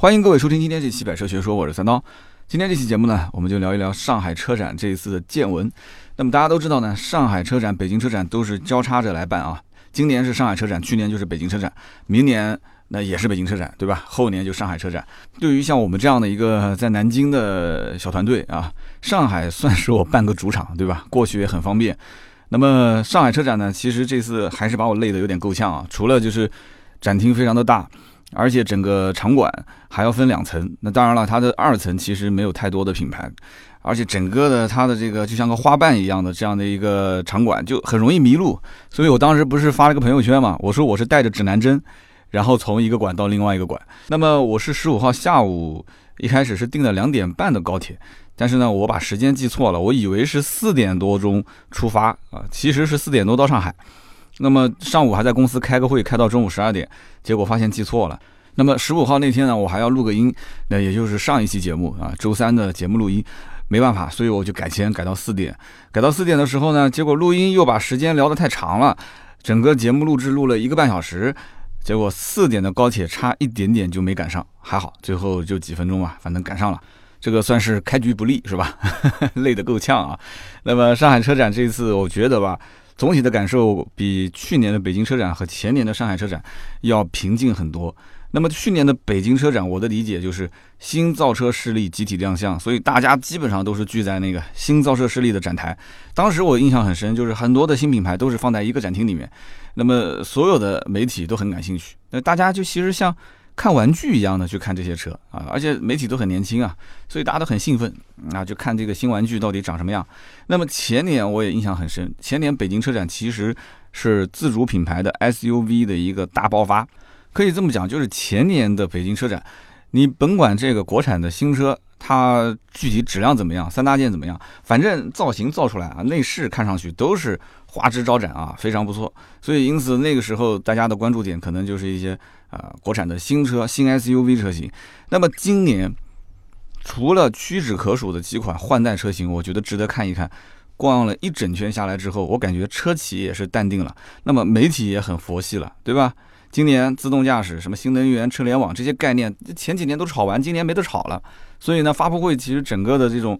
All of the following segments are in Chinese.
欢迎各位收听今天这期《百车学说》，我是三刀。今天这期节目呢，我们就聊一聊上海车展这一次的见闻。那么大家都知道呢，上海车展、北京车展都是交叉着来办啊。今年是上海车展，去年就是北京车展，明年那也是北京车展，对吧？后年就上海车展。对于像我们这样的一个在南京的小团队啊，上海算是我半个主场，对吧？过去也很方便。那么上海车展呢，其实这次还是把我累得有点够呛啊。除了就是展厅非常的大，而且整个场馆还要分两层。那当然了，它的二层其实没有太多的品牌。而且整个的它的这个就像个花瓣一样的这样的一个场馆，就很容易迷路。所以我当时不是发了个朋友圈嘛，我说我是带着指南针，然后从一个馆到另外一个馆。那么我是十五号下午一开始是订了两点半的高铁，但是呢我把时间记错了，我以为是四点多钟出发啊，其实是四点多到上海。那么上午还在公司开个会，开到中午十二点，结果发现记错了。那么十五号那天呢，我还要录个音，那也就是上一期节目啊，周三的节目录音。没办法，所以我就改签改到四点，改到四点的时候呢，结果录音又把时间聊得太长了，整个节目录制录了一个半小时，结果四点的高铁差一点点就没赶上，还好最后就几分钟吧，反正赶上了，这个算是开局不利是吧？累得够呛啊。那么上海车展这一次我觉得吧，总体的感受比去年的北京车展和前年的上海车展要平静很多。那么去年的北京车展，我的理解就是新造车势力集体亮相，所以大家基本上都是聚在那个新造车势力的展台。当时我印象很深，就是很多的新品牌都是放在一个展厅里面，那么所有的媒体都很感兴趣，那大家就其实像看玩具一样的去看这些车啊，而且媒体都很年轻啊，所以大家都很兴奋啊，就看这个新玩具到底长什么样。那么前年我也印象很深，前年北京车展其实是自主品牌的 SUV 的一个大爆发。可以这么讲，就是前年的北京车展，你甭管这个国产的新车，它具体质量怎么样，三大件怎么样，反正造型造出来啊，内饰看上去都是花枝招展啊，非常不错。所以因此那个时候大家的关注点可能就是一些啊国产的新车、新 SUV 车型。那么今年除了屈指可数的几款换代车型，我觉得值得看一看。逛了一整圈下来之后，我感觉车企也是淡定了，那么媒体也很佛系了，对吧？今年自动驾驶、什么新能源车联网这些概念，前几年都炒完，今年没得炒了。所以呢，发布会其实整个的这种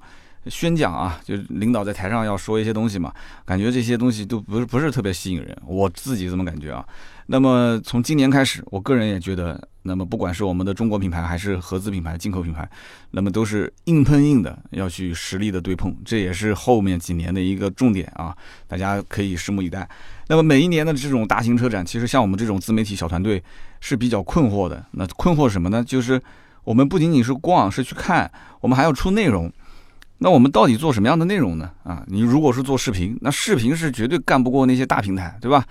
宣讲啊，就是领导在台上要说一些东西嘛，感觉这些东西都不是不是特别吸引人，我自己这么感觉啊。那么从今年开始，我个人也觉得，那么不管是我们的中国品牌还是合资品牌、进口品牌，那么都是硬碰硬的要去实力的对碰，这也是后面几年的一个重点啊，大家可以拭目以待。那么每一年的这种大型车展，其实像我们这种自媒体小团队是比较困惑的。那困惑什么呢？就是我们不仅仅是逛，是去看，我们还要出内容。那我们到底做什么样的内容呢？啊，你如果是做视频，那视频是绝对干不过那些大平台，对吧？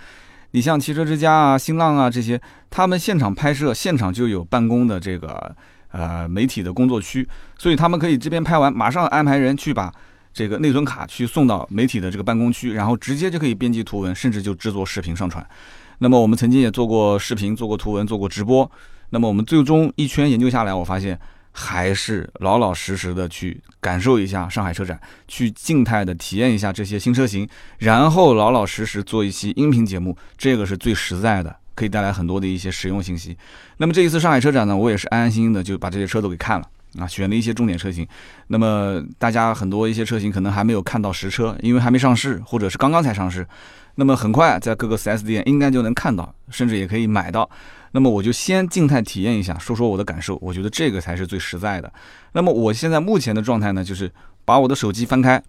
你像汽车之家啊、新浪啊这些，他们现场拍摄，现场就有办公的这个呃媒体的工作区，所以他们可以这边拍完，马上安排人去把这个内存卡去送到媒体的这个办公区，然后直接就可以编辑图文，甚至就制作视频上传。那么我们曾经也做过视频、做过图文、做过直播。那么我们最终一圈研究下来，我发现。还是老老实实的去感受一下上海车展，去静态的体验一下这些新车型，然后老老实实做一期音频节目，这个是最实在的，可以带来很多的一些实用信息。那么这一次上海车展呢，我也是安安心心的就把这些车都给看了啊，选了一些重点车型。那么大家很多一些车型可能还没有看到实车，因为还没上市，或者是刚刚才上市。那么很快在各个 4S 店应该就能看到，甚至也可以买到。那么我就先静态体验一下，说说我的感受。我觉得这个才是最实在的。那么我现在目前的状态呢，就是把我的手机翻开，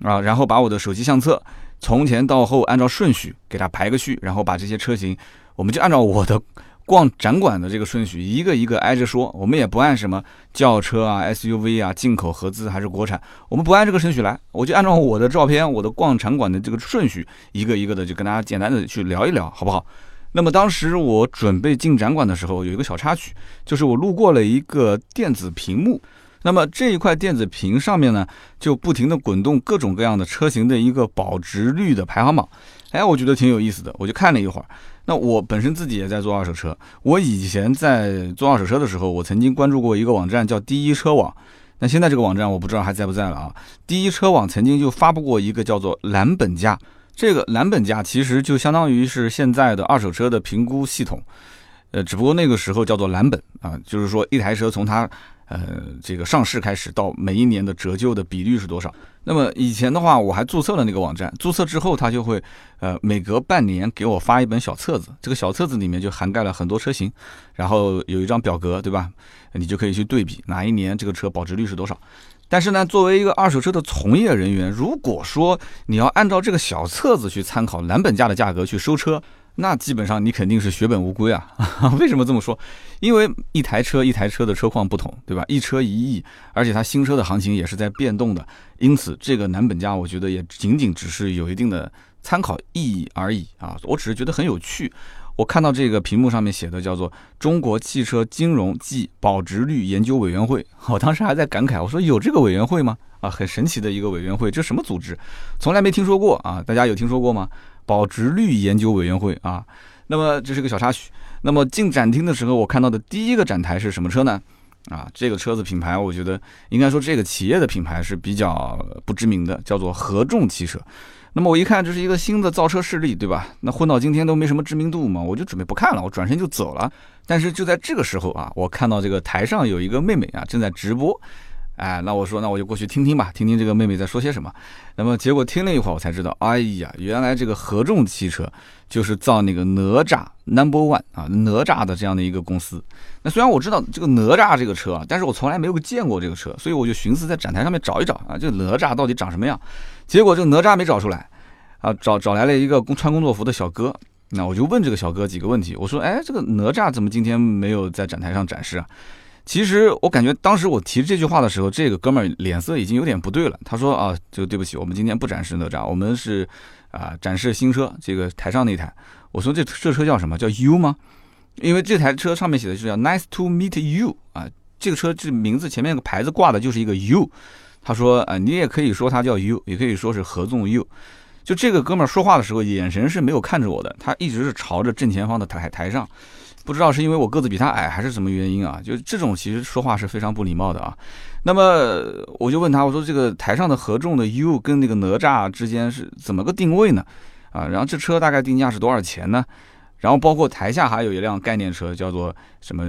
啊，然后把我的手机相册从前到后按照顺序给它排个序，然后把这些车型，我们就按照我的逛展馆的这个顺序一个一个挨着说。我们也不按什么轿车啊、SUV 啊、进口合资还是国产，我们不按这个顺序来，我就按照我的照片、我的逛展馆的这个顺序，一个一个的就跟大家简单的去聊一聊，好不好？那么当时我准备进展馆的时候，有一个小插曲，就是我路过了一个电子屏幕。那么这一块电子屏上面呢，就不停地滚动各种各样的车型的一个保值率的排行榜。哎，我觉得挺有意思的，我就看了一会儿。那我本身自己也在做二手车，我以前在做二手车的时候，我曾经关注过一个网站叫第一车网。那现在这个网站我不知道还在不在了啊？第一车网曾经就发布过一个叫做蓝本价。这个蓝本价其实就相当于是现在的二手车的评估系统，呃，只不过那个时候叫做蓝本啊，就是说一台车从它呃这个上市开始到每一年的折旧的比率是多少。那么以前的话，我还注册了那个网站，注册之后它就会呃每隔半年给我发一本小册子，这个小册子里面就涵盖了很多车型，然后有一张表格，对吧？你就可以去对比哪一年这个车保值率是多少。但是呢，作为一个二手车的从业人员，如果说你要按照这个小册子去参考蓝本价的价格去收车，那基本上你肯定是血本无归啊！为什么这么说？因为一台车一台车的车况不同，对吧？一车一亿，而且它新车的行情也是在变动的，因此这个蓝本价我觉得也仅仅只是有一定的参考意义而已啊！我只是觉得很有趣。我看到这个屏幕上面写的叫做“中国汽车金融暨保值率研究委员会”，我当时还在感慨，我说有这个委员会吗？啊，很神奇的一个委员会，这什么组织？从来没听说过啊！大家有听说过吗？保值率研究委员会啊。那么这是个小插曲。那么进展厅的时候，我看到的第一个展台是什么车呢？啊，这个车子品牌，我觉得应该说这个企业的品牌是比较不知名的，叫做合众汽车。那么我一看这是一个新的造车势力，对吧？那混到今天都没什么知名度嘛，我就准备不看了，我转身就走了。但是就在这个时候啊，我看到这个台上有一个妹妹啊正在直播，哎，那我说那我就过去听听吧，听听这个妹妹在说些什么。那么结果听了一会儿，我才知道，哎呀，原来这个合众汽车就是造那个哪吒 Number One 啊哪吒的这样的一个公司。那虽然我知道这个哪吒这个车啊，但是我从来没有见过这个车，所以我就寻思在展台上面找一找啊，这哪吒到底长什么样。结果这个哪吒没找出来，啊，找找来了一个工穿工作服的小哥，那我就问这个小哥几个问题，我说，哎，这个哪吒怎么今天没有在展台上展示啊？其实我感觉当时我提这句话的时候，这个哥们儿脸色已经有点不对了。他说啊，这个对不起，我们今天不展示哪吒，我们是啊展示新车，这个台上那台。我说这这车叫什么叫 U 吗？因为这台车上面写的是叫 Nice to meet you 啊，这个车这名字前面那个牌子挂的就是一个 U。他说：“啊，你也可以说他叫 U，也可以说是合纵 U。就这个哥们儿说话的时候，眼神是没有看着我的，他一直是朝着正前方的台台上。不知道是因为我个子比他矮，还是什么原因啊？就这种其实说话是非常不礼貌的啊。那么我就问他，我说这个台上的合众的 U 跟那个哪吒之间是怎么个定位呢？啊，然后这车大概定价是多少钱呢？然后包括台下还有一辆概念车，叫做什么？”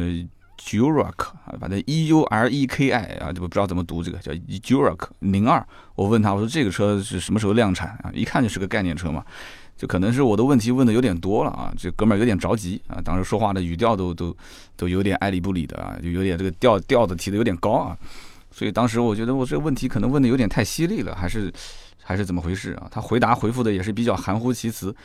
Jurek 啊，反正 E U R E K I 啊，就不知道怎么读这个叫 Jurek 零二。我问他，我说这个车是什么时候量产啊？一看就是个概念车嘛，就可能是我的问题问的有点多了啊。这哥们儿有点着急啊，当时说话的语调都都都有点爱理不理的啊，就有点这个调调子提的有点高啊。所以当时我觉得我这个问题可能问的有点太犀利了，还是还是怎么回事啊？他回答回复的也是比较含糊其辞。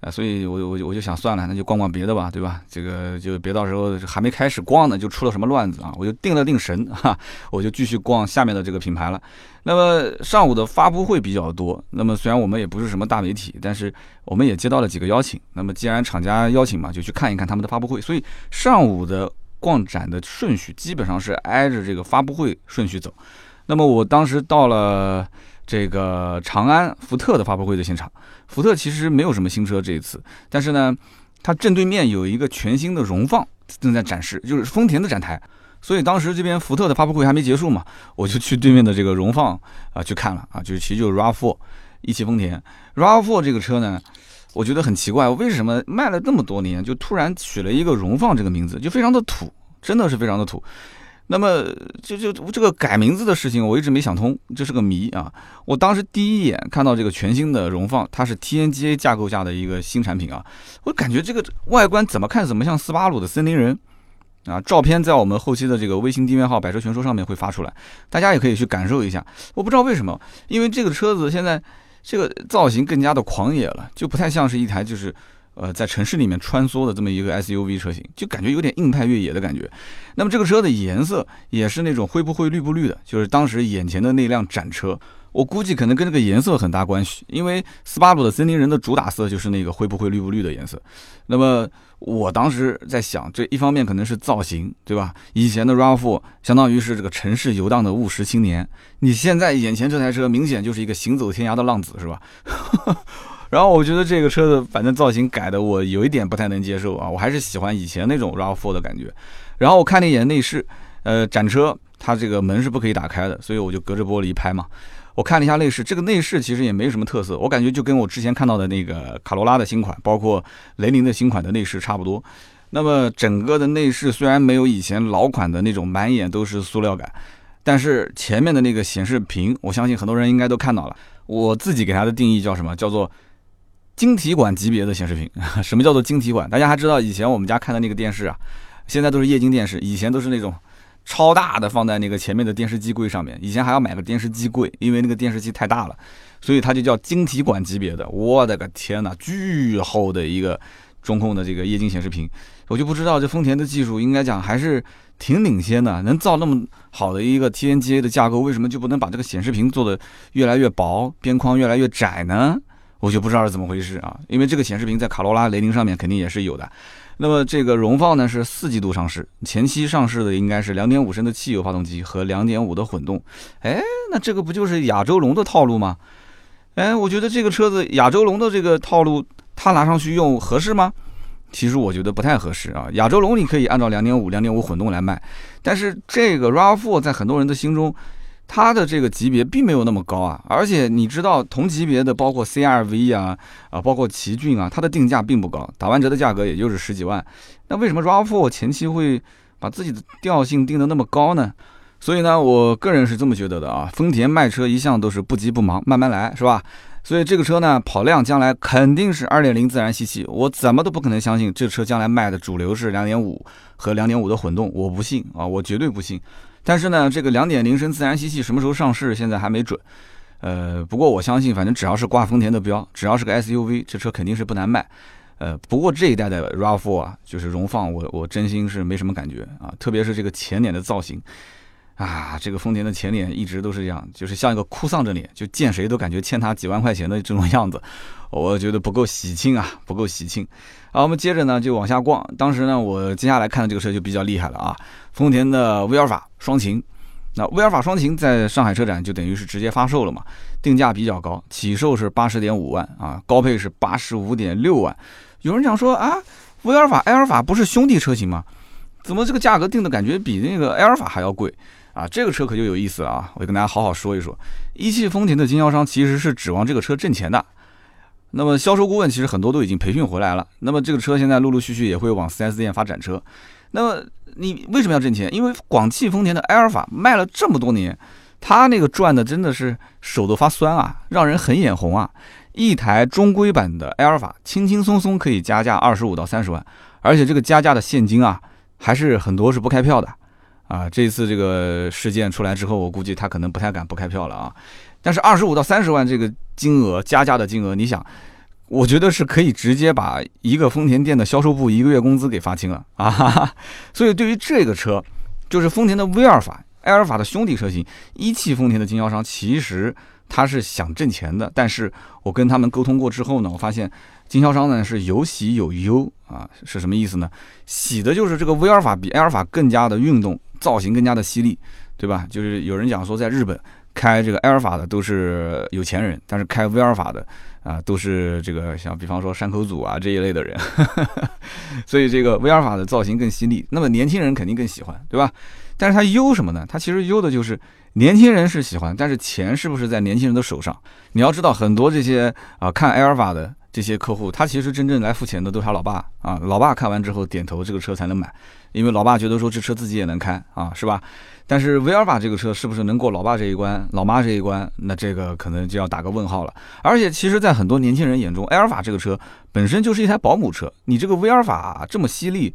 啊，所以我我我就想算了，那就逛逛别的吧，对吧？这个就别到时候还没开始逛呢，就出了什么乱子啊！我就定了定神哈，我就继续逛下面的这个品牌了。那么上午的发布会比较多，那么虽然我们也不是什么大媒体，但是我们也接到了几个邀请。那么既然厂家邀请嘛，就去看一看他们的发布会。所以上午的逛展的顺序基本上是挨着这个发布会顺序走。那么我当时到了。这个长安福特的发布会的现场，福特其实没有什么新车这一次，但是呢，它正对面有一个全新的荣放正在展示，就是丰田的展台，所以当时这边福特的发布会还没结束嘛，我就去对面的这个荣放啊去看了啊，就是其实就是 RAV4 一汽丰田。RAV4 这个车呢，我觉得很奇怪，为什么卖了这么多年就突然取了一个荣放这个名字，就非常的土，真的是非常的土。那么，就就这个改名字的事情，我一直没想通，这是个谜啊！我当时第一眼看到这个全新的荣放，它是 TNGA 架构下的一个新产品啊，我感觉这个外观怎么看怎么像斯巴鲁的森林人啊！照片在我们后期的这个微信订阅号“百车全说”上面会发出来，大家也可以去感受一下。我不知道为什么，因为这个车子现在这个造型更加的狂野了，就不太像是一台就是。呃，在城市里面穿梭的这么一个 SUV 车型，就感觉有点硬派越野的感觉。那么这个车的颜色也是那种灰不灰绿不绿的，就是当时眼前的那辆展车。我估计可能跟这个颜色很大关系，因为斯巴鲁的森林人的主打色就是那个灰不灰绿不绿的颜色。那么我当时在想，这一方面可能是造型，对吧？以前的 RAV4 相当于是这个城市游荡的务实青年，你现在眼前这台车明显就是一个行走天涯的浪子，是吧？然后我觉得这个车子反正造型改的我有一点不太能接受啊，我还是喜欢以前那种 RAV4 的感觉。然后我看了一眼内饰，呃，展车它这个门是不可以打开的，所以我就隔着玻璃拍嘛。我看了一下内饰，这个内饰其实也没什么特色，我感觉就跟我之前看到的那个卡罗拉的新款，包括雷凌的新款的内饰差不多。那么整个的内饰虽然没有以前老款的那种满眼都是塑料感，但是前面的那个显示屏，我相信很多人应该都看到了。我自己给它的定义叫什么？叫做晶体管级别的显示屏。什么叫做晶体管？大家还知道以前我们家看的那个电视啊，现在都是液晶电视，以前都是那种超大的放在那个前面的电视机柜上面。以前还要买个电视机柜，因为那个电视机太大了，所以它就叫晶体管级别的。我的个天哪，巨厚的一个中控的这个液晶显示屏。我就不知道这丰田的技术应该讲还是挺领先的，能造那么好的一个 TNGA 的架构，为什么就不能把这个显示屏做的越来越薄，边框越来越窄呢？我就不知道是怎么回事啊！因为这个显示屏在卡罗拉、雷凌上面肯定也是有的。那么这个荣放呢是四季度上市，前期上市的应该是两点五升的汽油发动机和两点五的混动。哎，那这个不就是亚洲龙的套路吗？哎，我觉得这个车子亚洲龙的这个套路，它拿上去用合适吗？其实我觉得不太合适啊，亚洲龙你可以按照两点五、两点五混动来卖，但是这个 RAV4 在很多人的心中，它的这个级别并没有那么高啊，而且你知道同级别的包括 CRV 啊啊，包括奇骏啊，它的定价并不高，打完折的价格也就是十几万，那为什么 RAV4 前期会把自己的调性定得那么高呢？所以呢，我个人是这么觉得的啊，丰田卖车一向都是不急不忙，慢慢来，是吧？所以这个车呢，跑量将来肯定是二点零自然吸气，我怎么都不可能相信这车将来卖的主流是两点五和两点五的混动，我不信啊，我绝对不信。但是呢，这个两点零升自然吸气什么时候上市，现在还没准。呃，不过我相信，反正只要是挂丰田的标，只要是个 SUV，这车肯定是不难卖。呃，不过这一代的 RAV4 啊，就是荣放，我我真心是没什么感觉啊，特别是这个前脸的造型。啊，这个丰田的前脸一直都是这样，就是像一个哭丧着脸，就见谁都感觉欠他几万块钱的这种样子，我觉得不够喜庆啊，不够喜庆。好，我们接着呢就往下逛。当时呢，我接下来看的这个车就比较厉害了啊，丰田的威尔法双擎。那威尔法双擎在上海车展就等于是直接发售了嘛，定价比较高，起售是八十点五万啊，高配是八十五点六万。有人讲说啊，威尔法、埃尔法不是兄弟车型吗？怎么这个价格定的感觉比那个埃尔法还要贵？啊，这个车可就有意思了啊！我就跟大家好好说一说，一汽丰田的经销商其实是指望这个车挣钱的。那么销售顾问其实很多都已经培训回来了。那么这个车现在陆陆续续也会往 4S 店发展车。那么你为什么要挣钱？因为广汽丰田的埃尔法卖了这么多年，它那个赚的真的是手都发酸啊，让人很眼红啊！一台中规版的埃尔法，轻轻松松可以加价二十五到三十万，而且这个加价的现金啊，还是很多是不开票的。啊，这次这个事件出来之后，我估计他可能不太敢不开票了啊。但是二十五到三十万这个金额加价的金额，你想，我觉得是可以直接把一个丰田店的销售部一个月工资给发清了 啊。所以对于这个车，就是丰田的威尔法、埃尔法的兄弟车型，一汽丰田的经销商其实他是想挣钱的。但是我跟他们沟通过之后呢，我发现经销商呢是有喜有忧啊，是什么意思呢？喜的就是这个威尔法比埃尔法更加的运动。造型更加的犀利，对吧？就是有人讲说，在日本开这个埃尔法的都是有钱人，但是开威尔法的啊，都是这个像比方说山口组啊这一类的人。所以这个威尔法的造型更犀利，那么年轻人肯定更喜欢，对吧？但是它优什么呢？它其实优的就是年轻人是喜欢，但是钱是不是在年轻人的手上？你要知道，很多这些啊看埃尔法的这些客户，他其实真正来付钱的都是他老爸啊，老爸看完之后点头，这个车才能买。因为老爸觉得说这车自己也能开啊，是吧？但是威尔法这个车是不是能过老爸这一关、老妈这一关？那这个可能就要打个问号了。而且，其实，在很多年轻人眼中，埃尔法这个车本身就是一台保姆车。你这个威尔法这么犀利，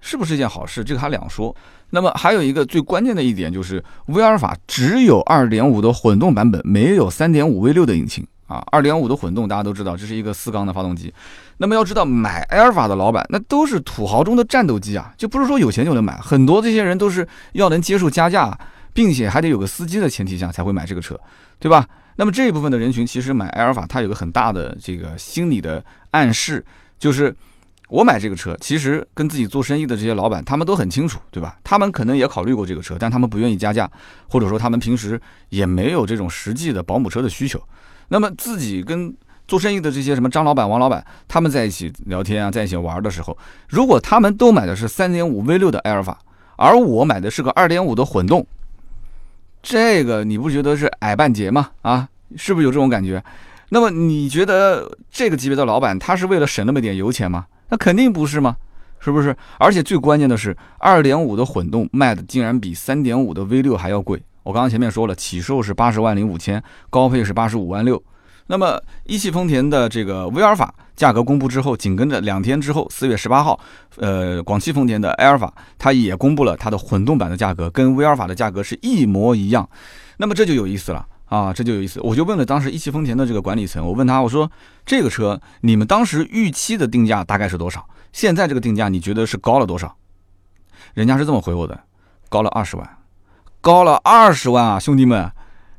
是不是一件好事？这个还两说。那么还有一个最关键的一点就是，威尔法只有2.5的混动版本，没有3.5 V6 的引擎。啊，二点五的混动，大家都知道，这是一个四缸的发动机。那么要知道，买埃尔法的老板，那都是土豪中的战斗机啊，就不是说有钱就能买。很多这些人都是要能接受加价，并且还得有个司机的前提下才会买这个车，对吧？那么这一部分的人群，其实买埃尔法，它有个很大的这个心理的暗示，就是我买这个车，其实跟自己做生意的这些老板，他们都很清楚，对吧？他们可能也考虑过这个车，但他们不愿意加价，或者说他们平时也没有这种实际的保姆车的需求。那么自己跟做生意的这些什么张老板、王老板，他们在一起聊天啊，在一起玩的时候，如果他们都买的是三点五 V 六的埃尔法，而我买的是个二点五的混动，这个你不觉得是矮半截吗？啊，是不是有这种感觉？那么你觉得这个级别的老板他是为了省那么点油钱吗？那肯定不是吗？是不是？而且最关键的是，二点五的混动卖的竟然比三点五的 V 六还要贵。我刚刚前面说了，起售是八十万零五千，高配是八十五万六。那么一汽丰田的这个威尔法价格公布之后，紧跟着两天之后，四月十八号，呃，广汽丰田的埃尔法它也公布了它的混动版的价格，跟威尔法的价格是一模一样。那么这就有意思了啊，这就有意思。我就问了当时一汽丰田的这个管理层，我问他，我说这个车你们当时预期的定价大概是多少？现在这个定价你觉得是高了多少？人家是这么回我的，高了二十万，高了二十万啊，兄弟们。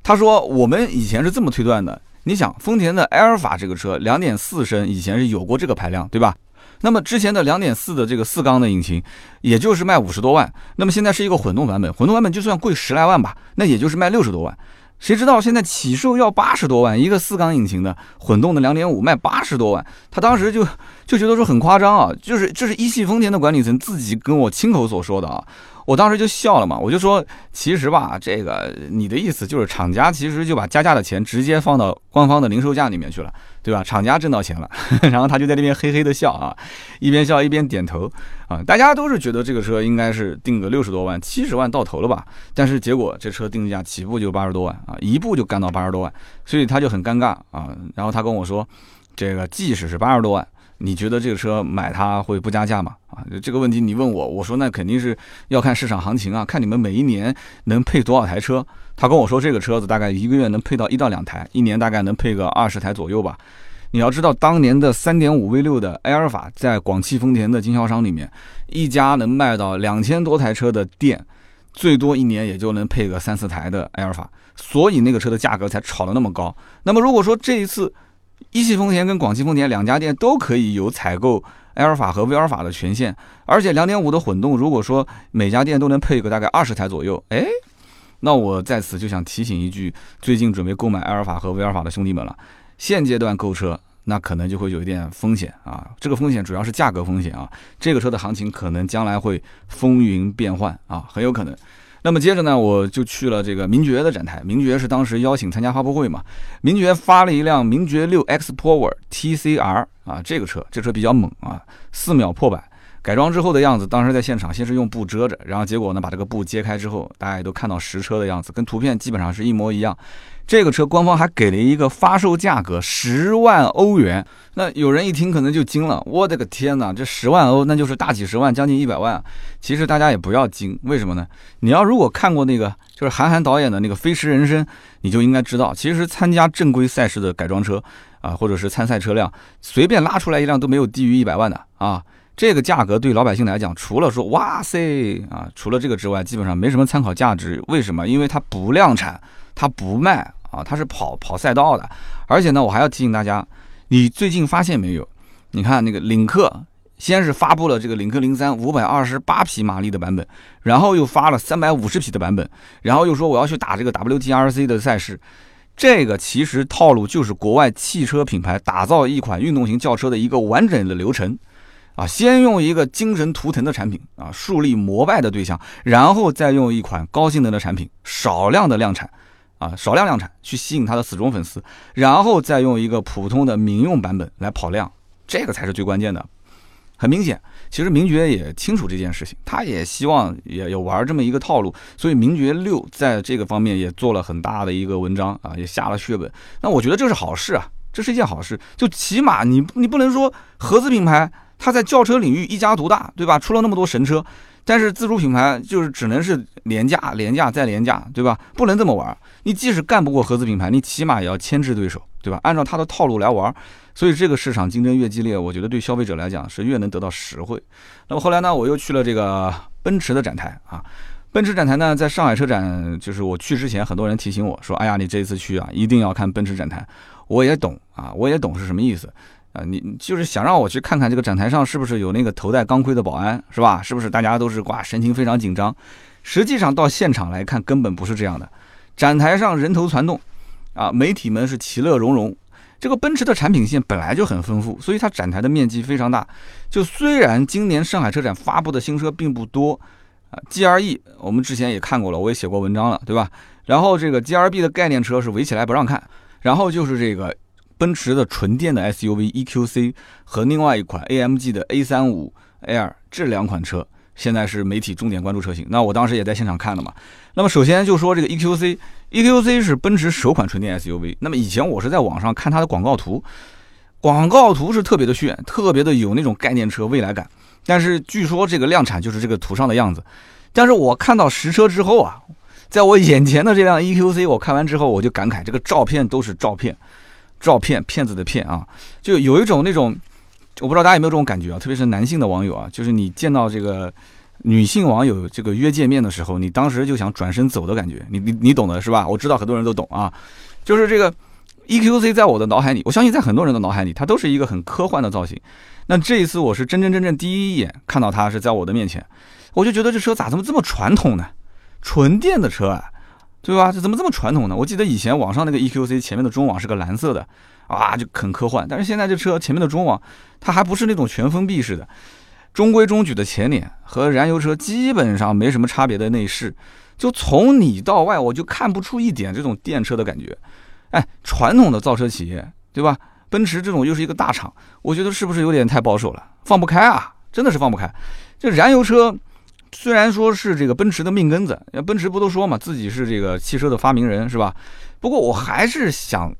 他说我们以前是这么推断的。你想，丰田的埃尔法这个车，两点四升以前是有过这个排量，对吧？那么之前的两点四的这个四缸的引擎，也就是卖五十多万。那么现在是一个混动版本，混动版本就算贵十来万吧，那也就是卖六十多万。谁知道现在起售要八十多万，一个四缸引擎的混动的两点五卖八十多万，他当时就就觉得说很夸张啊，就是这是一汽丰田的管理层自己跟我亲口所说的啊。我当时就笑了嘛，我就说，其实吧，这个你的意思就是厂家其实就把加价的钱直接放到官方的零售价里面去了，对吧？厂家挣到钱了，然后他就在那边嘿嘿的笑啊，一边笑一边点头啊。大家都是觉得这个车应该是定个六十多万、七十万到头了吧？但是结果这车定价起步就八十多万啊，一步就干到八十多万，所以他就很尴尬啊。然后他跟我说，这个即使是八十多万。你觉得这个车买它会不加价吗？啊，这个问题你问我，我说那肯定是要看市场行情啊，看你们每一年能配多少台车。他跟我说这个车子大概一个月能配到一到两台，一年大概能配个二十台左右吧。你要知道，当年的三点五 V 六的埃尔法在广汽丰田的经销商里面，一家能卖到两千多台车的店，最多一年也就能配个三四台的埃尔法，所以那个车的价格才炒得那么高。那么如果说这一次，一汽丰田跟广汽丰田两家店都可以有采购埃尔法和威尔法的权限，而且两点五的混动，如果说每家店都能配个大概二十台左右，哎，那我在此就想提醒一句，最近准备购买埃尔法和威尔法的兄弟们了，现阶段购车那可能就会有一点风险啊，这个风险主要是价格风险啊，这个车的行情可能将来会风云变幻啊，很有可能。那么接着呢，我就去了这个名爵的展台。名爵是当时邀请参加发布会嘛？名爵发了一辆名爵六 X Power TCR 啊，这个车，这车比较猛啊，四秒破百。改装之后的样子，当时在现场先是用布遮着，然后结果呢，把这个布揭开之后，大家也都看到实车的样子，跟图片基本上是一模一样。这个车官方还给了一个发售价格十万欧元，那有人一听可能就惊了，我的个天哪，这十万欧那就是大几十万，将近一百万。其实大家也不要惊，为什么呢？你要如果看过那个就是韩寒导演的那个《飞驰人生》，你就应该知道，其实参加正规赛事的改装车啊，或者是参赛车辆，随便拉出来一辆都没有低于一百万的啊。这个价格对老百姓来讲，除了说哇塞啊，除了这个之外，基本上没什么参考价值。为什么？因为它不量产，它不卖。啊，它是跑跑赛道的，而且呢，我还要提醒大家，你最近发现没有？你看那个领克，先是发布了这个领克零三五百二十八匹马力的版本，然后又发了三百五十匹的版本，然后又说我要去打这个 WTRC 的赛事，这个其实套路就是国外汽车品牌打造一款运动型轿车的一个完整的流程，啊，先用一个精神图腾的产品啊树立膜拜的对象，然后再用一款高性能的产品少量的量产。啊，少量量产去吸引他的死忠粉丝，然后再用一个普通的民用版本来跑量，这个才是最关键的。很明显，其实名爵也清楚这件事情，他也希望也有玩这么一个套路，所以名爵六在这个方面也做了很大的一个文章啊，也下了血本。那我觉得这是好事啊，这是一件好事，就起码你你不能说合资品牌它在轿车领域一家独大，对吧？出了那么多神车。但是自主品牌就是只能是廉价、廉价再廉价，对吧？不能这么玩。你即使干不过合资品牌，你起码也要牵制对手，对吧？按照他的套路来玩。所以这个市场竞争越激烈，我觉得对消费者来讲是越能得到实惠。那么后来呢，我又去了这个奔驰的展台啊。奔驰展台呢，在上海车展，就是我去之前，很多人提醒我说：“哎呀，你这一次去啊，一定要看奔驰展台。”我也懂啊，我也懂是什么意思。啊，你就是想让我去看看这个展台上是不是有那个头戴钢盔的保安，是吧？是不是大家都是哇神情非常紧张？实际上到现场来看，根本不是这样的。展台上人头攒动，啊，媒体们是其乐融融。这个奔驰的产品线本来就很丰富，所以它展台的面积非常大。就虽然今年上海车展发布的新车并不多，啊，GRE 我们之前也看过了，我也写过文章了，对吧？然后这个 GRB 的概念车是围起来不让看，然后就是这个。奔驰的纯电的 SUV EQC 和另外一款 AMG 的 A35L 这两款车现在是媒体重点关注车型。那我当时也在现场看了嘛。那么首先就说这个 EQC，EQC 是奔驰首款纯电 SUV。那么以前我是在网上看它的广告图，广告图是特别的炫，特别的有那种概念车未来感。但是据说这个量产就是这个图上的样子。但是我看到实车之后啊，在我眼前的这辆 EQC，我看完之后我就感慨，这个照片都是照片，照片骗子的骗啊，就有一种那种。我不知道大家有没有这种感觉啊，特别是男性的网友啊，就是你见到这个女性网友这个约见面的时候，你当时就想转身走的感觉，你你你懂的是吧？我知道很多人都懂啊，就是这个 EQC 在我的脑海里，我相信在很多人的脑海里，它都是一个很科幻的造型。那这一次我是真真正正第一眼看到它是在我的面前，我就觉得这车咋这么这么传统呢？纯电的车啊，对吧？这怎么这么传统呢？我记得以前网上那个 EQC 前面的中网是个蓝色的。啊，就很科幻，但是现在这车前面的中网，它还不是那种全封闭式的，中规中矩的前脸和燃油车基本上没什么差别的内饰，就从里到外我就看不出一点这种电车的感觉。哎，传统的造车企业，对吧？奔驰这种又是一个大厂，我觉得是不是有点太保守了？放不开啊，真的是放不开。这燃油车虽然说是这个奔驰的命根子，奔驰不都说嘛，自己是这个汽车的发明人，是吧？不过我还是想。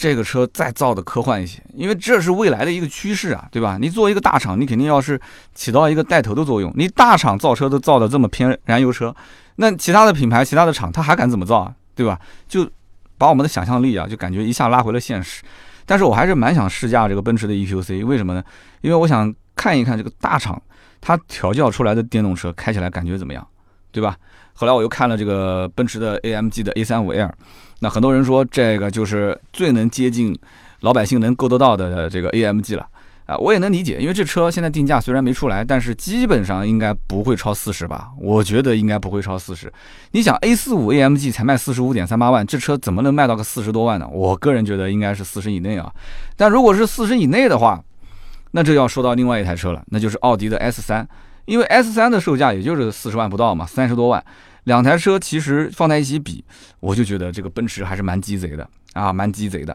这个车再造的科幻一些，因为这是未来的一个趋势啊，对吧？你作为一个大厂，你肯定要是起到一个带头的作用。你大厂造车都造的这么偏燃油车，那其他的品牌、其他的厂，他还敢怎么造啊？对吧？就把我们的想象力啊，就感觉一下拉回了现实。但是我还是蛮想试驾这个奔驰的 EQC，为什么呢？因为我想看一看这个大厂它调教出来的电动车开起来感觉怎么样，对吧？后来我又看了这个奔驰的 AMG 的 A35L。那很多人说这个就是最能接近老百姓能够得到的这个 AMG 了啊，我也能理解，因为这车现在定价虽然没出来，但是基本上应该不会超四十吧？我觉得应该不会超四十。你想 A45 AMG 才卖四十五点三八万，这车怎么能卖到个四十多万呢？我个人觉得应该是四十以内啊。但如果是四十以内的话，那这要说到另外一台车了，那就是奥迪的 S3，因为 S3 的售价也就是四十万不到嘛，三十多万。两台车其实放在一起比，我就觉得这个奔驰还是蛮鸡贼的啊，蛮鸡贼的。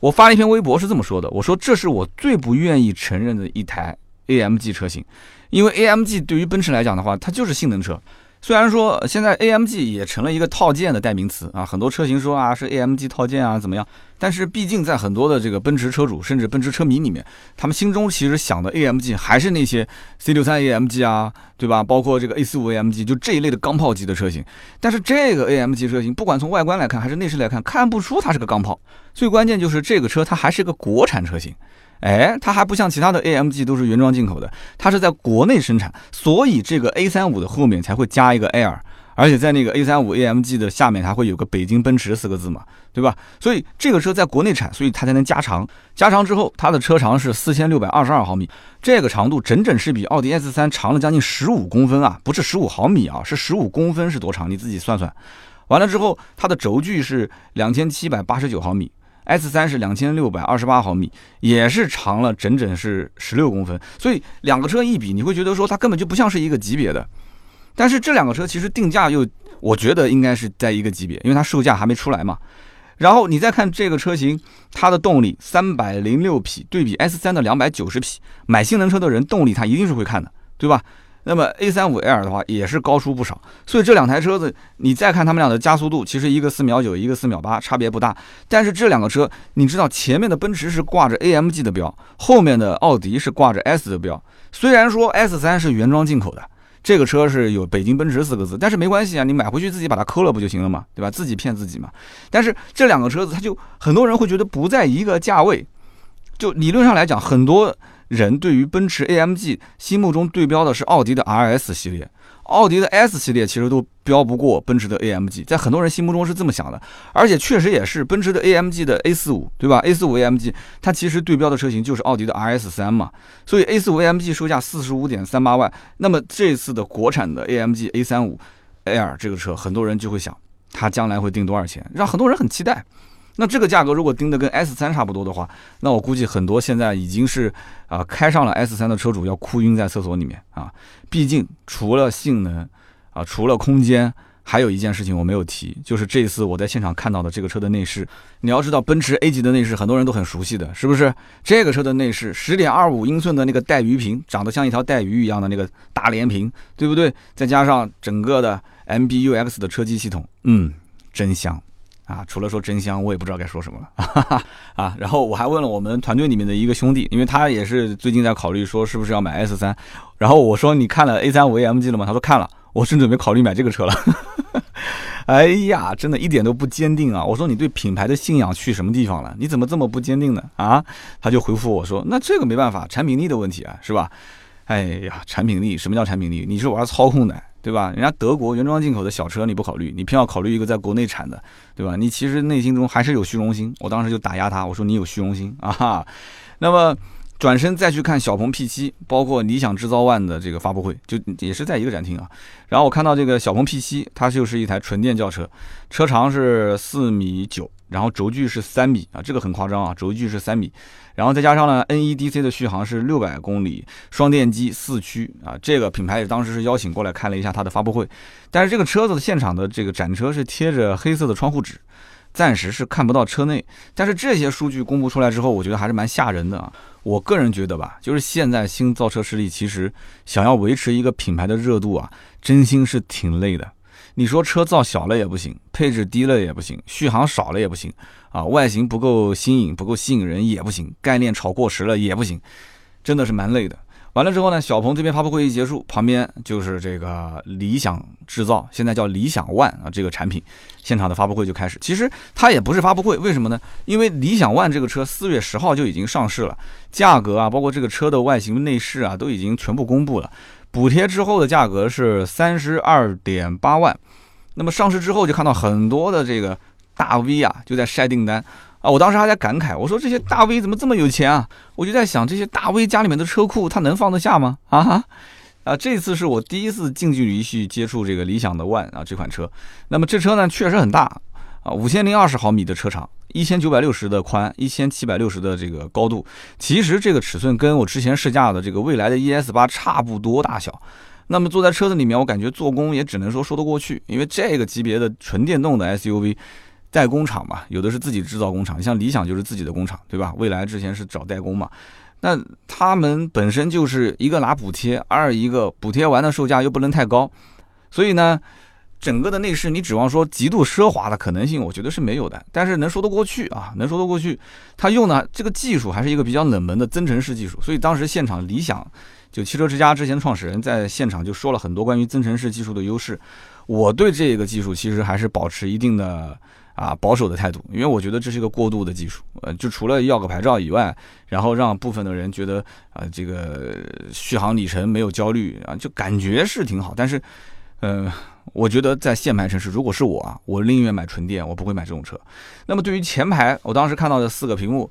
我发了一篇微博是这么说的，我说这是我最不愿意承认的一台 AMG 车型，因为 AMG 对于奔驰来讲的话，它就是性能车。虽然说现在 AMG 也成了一个套件的代名词啊，很多车型说啊是 AMG 套件啊怎么样？但是毕竟在很多的这个奔驰车主甚至奔驰车迷里面，他们心中其实想的 AMG 还是那些 C63 AMG 啊，对吧？包括这个 A45 AMG 就这一类的钢炮级的车型。但是这个 AMG 车型，不管从外观来看还是内饰来看，看不出它是个钢炮。最关键就是这个车它还是个国产车型。哎，它还不像其他的 AMG 都是原装进口的，它是在国内生产，所以这个 A35 的后面才会加一个 Air，而且在那个 A35 AMG 的下面还会有个北京奔驰四个字嘛，对吧？所以这个车在国内产，所以它才能加长。加长之后，它的车长是四千六百二十二毫米，这个长度整整是比奥迪 S3 长了将近十五公分啊，不是十五毫米啊，是十五公分是多长？你自己算算。完了之后，它的轴距是两千七百八十九毫米。S 三是两千六百二十八毫米，也是长了整整是十六公分，所以两个车一比，你会觉得说它根本就不像是一个级别的。但是这两个车其实定价又，我觉得应该是在一个级别，因为它售价还没出来嘛。然后你再看这个车型，它的动力三百零六匹对比 S 三的两百九十匹，买性能车的人动力他一定是会看的，对吧？那么 A35L 的话也是高出不少，所以这两台车子你再看它们俩的加速度，其实一个四秒九，一个四秒八，差别不大。但是这两个车，你知道前面的奔驰是挂着 AMG 的标，后面的奥迪是挂着 S 的标。虽然说 S3 是原装进口的，这个车是有北京奔驰四个字，但是没关系啊，你买回去自己把它抠了不就行了嘛，对吧？自己骗自己嘛。但是这两个车子，它就很多人会觉得不在一个价位，就理论上来讲，很多。人对于奔驰 AMG 心目中对标的是奥迪的 RS 系列，奥迪的 S 系列其实都标不过奔驰的 AMG，在很多人心目中是这么想的，而且确实也是奔驰的 AMG 的 A45，对吧？A45 AMG 它其实对标的车型就是奥迪的 RS3 嘛，所以 A45 AMG 售价四十五点三八万，那么这次的国产的 AMG A35 L 这个车，很多人就会想，它将来会定多少钱，让很多人很期待。那这个价格如果定的跟 S 三差不多的话，那我估计很多现在已经是啊开上了 S 三的车主要哭晕在厕所里面啊！毕竟除了性能啊，除了空间，还有一件事情我没有提，就是这次我在现场看到的这个车的内饰。你要知道，奔驰 A 级的内饰很多人都很熟悉的，是不是？这个车的内饰，十点二五英寸的那个带鱼屏，长得像一条带鱼一样的那个大连屏，对不对？再加上整个的 MBUX 的车机系统，嗯，真香啊！除了说真香，我也不知道该说什么了哈哈 啊。然后我还问了我们团队里面的一个兄弟，因为他也是最近在考虑说是不是要买 S 三，然后我说你看了 A 三五 AMG 了吗？他说看了。我正准备考虑买这个车了，哎呀，真的一点都不坚定啊！我说你对品牌的信仰去什么地方了？你怎么这么不坚定呢？啊？他就回复我说：“那这个没办法，产品力的问题啊，是吧？”哎呀，产品力，什么叫产品力？你是玩操控的，对吧？人家德国原装进口的小车你不考虑，你偏要考虑一个在国内产的，对吧？你其实内心中还是有虚荣心。我当时就打压他，我说你有虚荣心啊哈！那么。转身再去看小鹏 P7，包括理想制造 ONE 的这个发布会，就也是在一个展厅啊。然后我看到这个小鹏 P7，它就是一台纯电轿车，车长是四米九，然后轴距是三米啊，这个很夸张啊，轴距是三米。然后再加上呢，NEDC 的续航是六百公里，双电机四驱啊。这个品牌也当时是邀请过来看了一下它的发布会，但是这个车子的现场的这个展车是贴着黑色的窗户纸，暂时是看不到车内。但是这些数据公布出来之后，我觉得还是蛮吓人的啊。我个人觉得吧，就是现在新造车势力其实想要维持一个品牌的热度啊，真心是挺累的。你说车造小了也不行，配置低了也不行，续航少了也不行啊，外形不够新颖、不够吸引人也不行，概念炒过时了也不行，真的是蛮累的。完了之后呢，小鹏这边发布会一结束，旁边就是这个理想制造，现在叫理想 ONE 啊，这个产品现场的发布会就开始。其实它也不是发布会，为什么呢？因为理想 ONE 这个车四月十号就已经上市了，价格啊，包括这个车的外形、内饰啊，都已经全部公布了。补贴之后的价格是三十二点八万。那么上市之后就看到很多的这个大 V 啊，就在晒订单。啊，我当时还在感慨，我说这些大 V 怎么这么有钱啊？我就在想，这些大 V 家里面的车库，他能放得下吗？啊哈，啊，这次是我第一次近距离去接触这个理想的 ONE 啊这款车。那么这车呢，确实很大啊，五千零二十毫米的车长，一千九百六十的宽，一千七百六十的这个高度。其实这个尺寸跟我之前试驾的这个未来的 ES 八差不多大小。那么坐在车子里面，我感觉做工也只能说说得过去，因为这个级别的纯电动的 SUV。代工厂嘛，有的是自己制造工厂，像理想就是自己的工厂，对吧？蔚来之前是找代工嘛，那他们本身就是一个拿补贴，二一个补贴完的售价又不能太高，所以呢，整个的内饰你指望说极度奢华的可能性，我觉得是没有的。但是能说得过去啊，能说得过去。它用的这个技术还是一个比较冷门的增程式技术，所以当时现场理想就汽车之家之前创始人在现场就说了很多关于增程式技术的优势。我对这个技术其实还是保持一定的。啊，保守的态度，因为我觉得这是一个过渡的技术，呃，就除了要个牌照以外，然后让部分的人觉得啊，这个续航里程没有焦虑啊，就感觉是挺好。但是，嗯，我觉得在限牌城市，如果是我啊，我宁愿买纯电，我不会买这种车。那么对于前排，我当时看到的四个屏幕，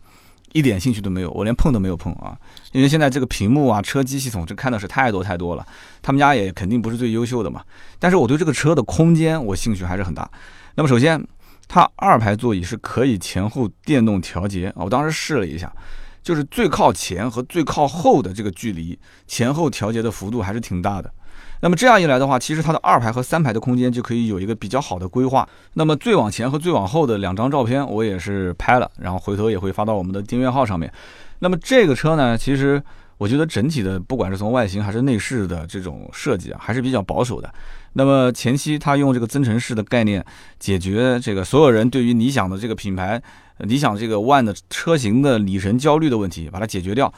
一点兴趣都没有，我连碰都没有碰啊，因为现在这个屏幕啊，车机系统这看的是太多太多了，他们家也肯定不是最优秀的嘛。但是我对这个车的空间，我兴趣还是很大。那么首先。它二排座椅是可以前后电动调节啊，我当时试了一下，就是最靠前和最靠后的这个距离，前后调节的幅度还是挺大的。那么这样一来的话，其实它的二排和三排的空间就可以有一个比较好的规划。那么最往前和最往后的两张照片我也是拍了，然后回头也会发到我们的订阅号上面。那么这个车呢，其实我觉得整体的不管是从外形还是内饰的这种设计啊，还是比较保守的。那么前期他用这个增程式的概念解决这个所有人对于理想的这个品牌、理想这个 ONE 的车型的里程焦虑的问题，把它解决掉，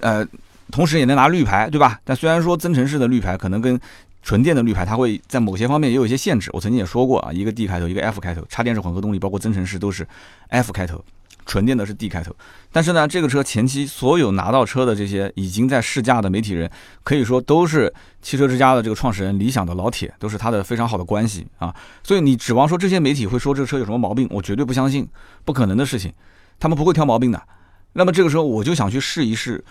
呃，同时也能拿绿牌，对吧？但虽然说增程式的绿牌可能跟纯电的绿牌，它会在某些方面也有一些限制。我曾经也说过啊，一个 D 开头，一个 F 开头，插电式混合动力包括增程式都是 F 开头。纯电的是 D 开头，但是呢，这个车前期所有拿到车的这些已经在试驾的媒体人，可以说都是汽车之家的这个创始人理想的老铁，都是他的非常好的关系啊。所以你指望说这些媒体会说这个车有什么毛病，我绝对不相信，不可能的事情，他们不会挑毛病的。那么这个时候我就想去试一试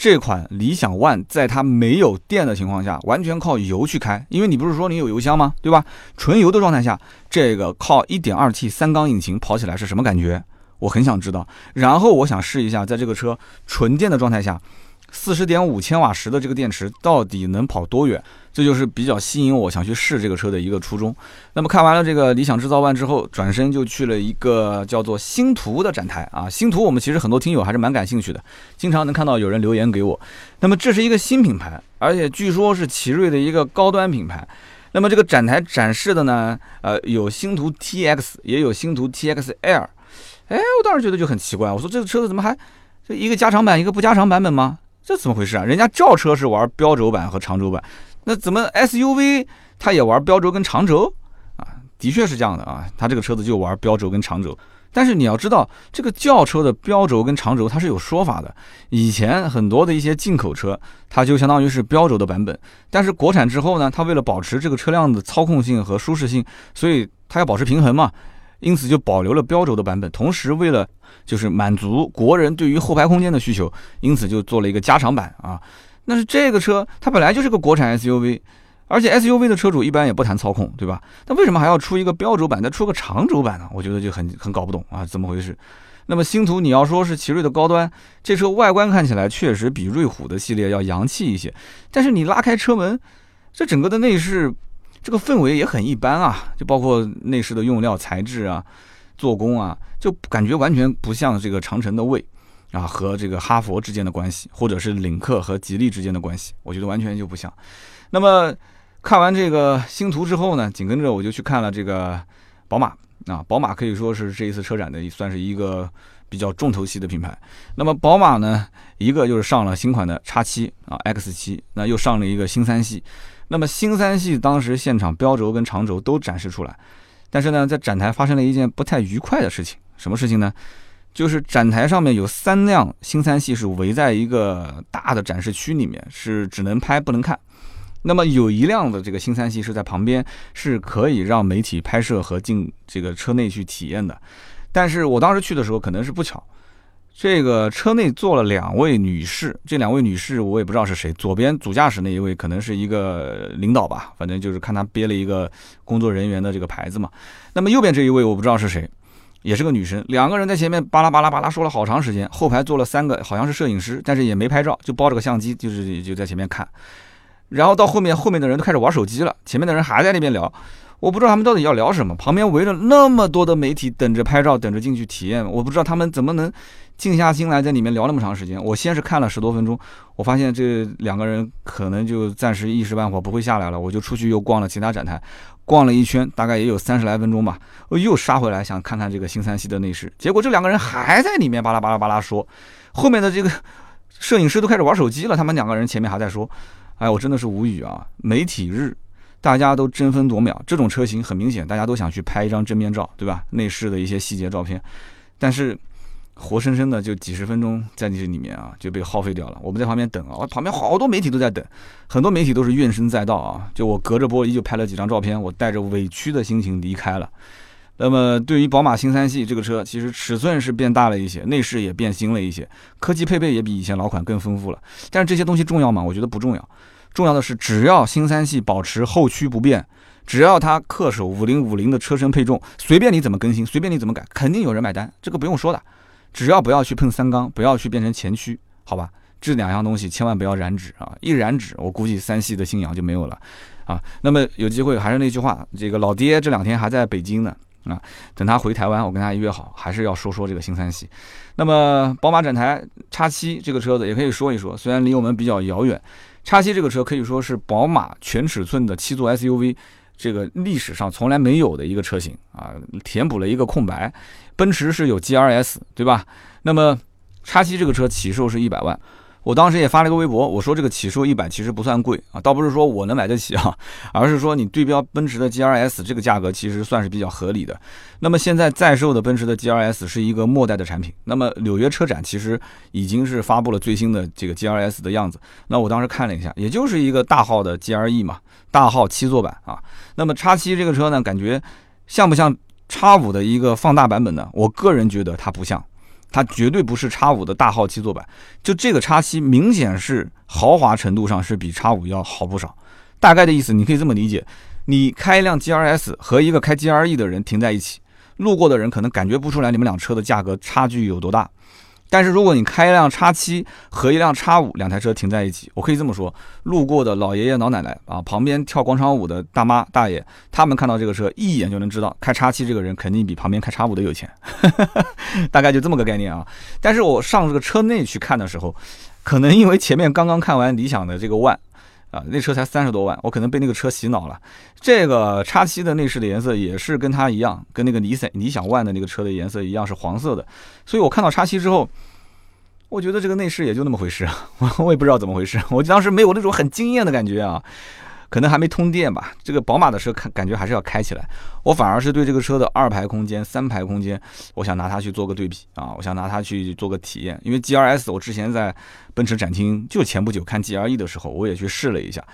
这款理想 ONE，在它没有电的情况下，完全靠油去开，因为你不是说你有油箱吗？对吧？纯油的状态下，这个靠 1.2T 三缸引擎跑起来是什么感觉？我很想知道，然后我想试一下，在这个车纯电的状态下，四十点五千瓦时的这个电池到底能跑多远？这就是比较吸引我想去试这个车的一个初衷。那么看完了这个理想制造万之后，转身就去了一个叫做星途的展台啊。星途我们其实很多听友还是蛮感兴趣的，经常能看到有人留言给我。那么这是一个新品牌，而且据说是奇瑞的一个高端品牌。那么这个展台展示的呢，呃，有星途 TX，也有星途 TXL。哎，我当时觉得就很奇怪，我说这个车子怎么还这一个加长版，一个不加长版本吗？这怎么回事啊？人家轿车是玩标轴版和长轴版。那怎么 SUV 它也玩标轴跟长轴啊？的确是这样的啊，它这个车子就玩标轴跟长轴。但是你要知道，这个轿车的标轴跟长轴它是有说法的。以前很多的一些进口车，它就相当于是标轴的版本。但是国产之后呢，它为了保持这个车辆的操控性和舒适性，所以它要保持平衡嘛，因此就保留了标轴的版本。同时为了就是满足国人对于后排空间的需求，因此就做了一个加长版啊。但是这个车它本来就是个国产 SUV，而且 SUV 的车主一般也不谈操控，对吧？那为什么还要出一个标轴版，再出个长轴版呢？我觉得就很很搞不懂啊，怎么回事？那么星途你要说是奇瑞的高端，这车外观看起来确实比瑞虎的系列要洋气一些，但是你拉开车门，这整个的内饰这个氛围也很一般啊，就包括内饰的用料材质啊、做工啊，就感觉完全不像这个长城的魏。啊，和这个哈佛之间的关系，或者是领克和吉利之间的关系，我觉得完全就不像。那么看完这个星途之后呢，紧跟着我就去看了这个宝马啊，宝马可以说是这一次车展的算是一个比较重头戏的品牌。那么宝马呢，一个就是上了新款的叉七啊 X 七，那又上了一个新三系。那么新三系当时现场标轴跟长轴都展示出来，但是呢，在展台发生了一件不太愉快的事情，什么事情呢？就是展台上面有三辆新三系是围在一个大的展示区里面，是只能拍不能看。那么有一辆的这个新三系是在旁边，是可以让媒体拍摄和进这个车内去体验的。但是我当时去的时候可能是不巧，这个车内坐了两位女士，这两位女士我也不知道是谁。左边主驾驶那一位可能是一个领导吧，反正就是看他憋了一个工作人员的这个牌子嘛。那么右边这一位我不知道是谁。也是个女生，两个人在前面巴拉巴拉巴拉说了好长时间，后排坐了三个，好像是摄影师，但是也没拍照，就抱着个相机，就是就在前面看。然后到后面，后面的人都开始玩手机了，前面的人还在那边聊，我不知道他们到底要聊什么。旁边围着那么多的媒体，等着拍照，等着进去体验，我不知道他们怎么能静下心来在里面聊那么长时间。我先是看了十多分钟，我发现这两个人可能就暂时一时半会不会下来了，我就出去又逛了其他展台。逛了一圈，大概也有三十来分钟吧，我又杀回来想看看这个新三系的内饰，结果这两个人还在里面巴拉巴拉巴拉说，后面的这个摄影师都开始玩手机了，他们两个人前面还在说，哎，我真的是无语啊！媒体日，大家都争分夺秒，这种车型很明显，大家都想去拍一张正面照，对吧？内饰的一些细节照片，但是。活生生的就几十分钟在你这里面啊就被耗费掉了。我们在旁边等啊，我旁边好多媒体都在等，很多媒体都是怨声载道啊。就我隔着玻璃就拍了几张照片，我带着委屈的心情离开了。那么对于宝马新三系这个车，其实尺寸是变大了一些，内饰也变新了一些，科技配备也比以前老款更丰富了。但是这些东西重要吗？我觉得不重要。重要的是，只要新三系保持后驱不变，只要它恪守五零五零的车身配重，随便你怎么更新，随便你怎么改，肯定有人买单，这个不用说的。只要不要去碰三缸，不要去变成前驱，好吧？这两样东西千万不要染指啊！一染指，我估计三系的信仰就没有了啊。那么有机会还是那句话，这个老爹这两天还在北京呢啊，等他回台湾，我跟他约好，还是要说说这个新三系。那么宝马展台叉七这个车子也可以说一说，虽然离我们比较遥远，叉七这个车可以说是宝马全尺寸的七座 SUV。这个历史上从来没有的一个车型啊，填补了一个空白。奔驰是有 GRS，对吧？那么叉七这个车起售是一百万。我当时也发了个微博，我说这个起售一百其实不算贵啊，倒不是说我能买得起啊，而是说你对标奔驰的 G R S 这个价格其实算是比较合理的。那么现在在售的奔驰的 G R S 是一个末代的产品，那么纽约车展其实已经是发布了最新的这个 G R S 的样子。那我当时看了一下，也就是一个大号的 G R E 嘛，大号七座版啊。那么叉七这个车呢，感觉像不像叉五的一个放大版本呢？我个人觉得它不像。它绝对不是叉五的大号七座版，就这个叉七明显是豪华程度上是比叉五要好不少。大概的意思你可以这么理解：你开一辆 G R S 和一个开 G R E 的人停在一起，路过的人可能感觉不出来你们俩车的价格差距有多大，但是如果你开一辆叉七和一辆叉五两台车停在一起，我可以这么说，路过的老爷爷老奶奶啊，旁边跳广场舞的大妈大爷，他们看到这个车一眼就能知道，开叉七这个人肯定比旁边开叉五的有钱，大概就这么个概念啊。但是我上这个车内去看的时候，可能因为前面刚刚看完理想的这个 ONE。啊，那车才三十多万，我可能被那个车洗脑了。这个叉七的内饰的颜色也是跟它一样，跟那个理想理想 ONE 的那个车的颜色一样，是黄色的。所以我看到叉七之后，我觉得这个内饰也就那么回事，我 我也不知道怎么回事，我当时没有那种很惊艳的感觉啊。可能还没通电吧，这个宝马的车看感觉还是要开起来。我反而是对这个车的二排空间、三排空间，我想拿它去做个对比啊，我想拿它去做个体验。因为 G R S 我之前在奔驰展厅就前不久看 G R E 的时候，我也去试了一下。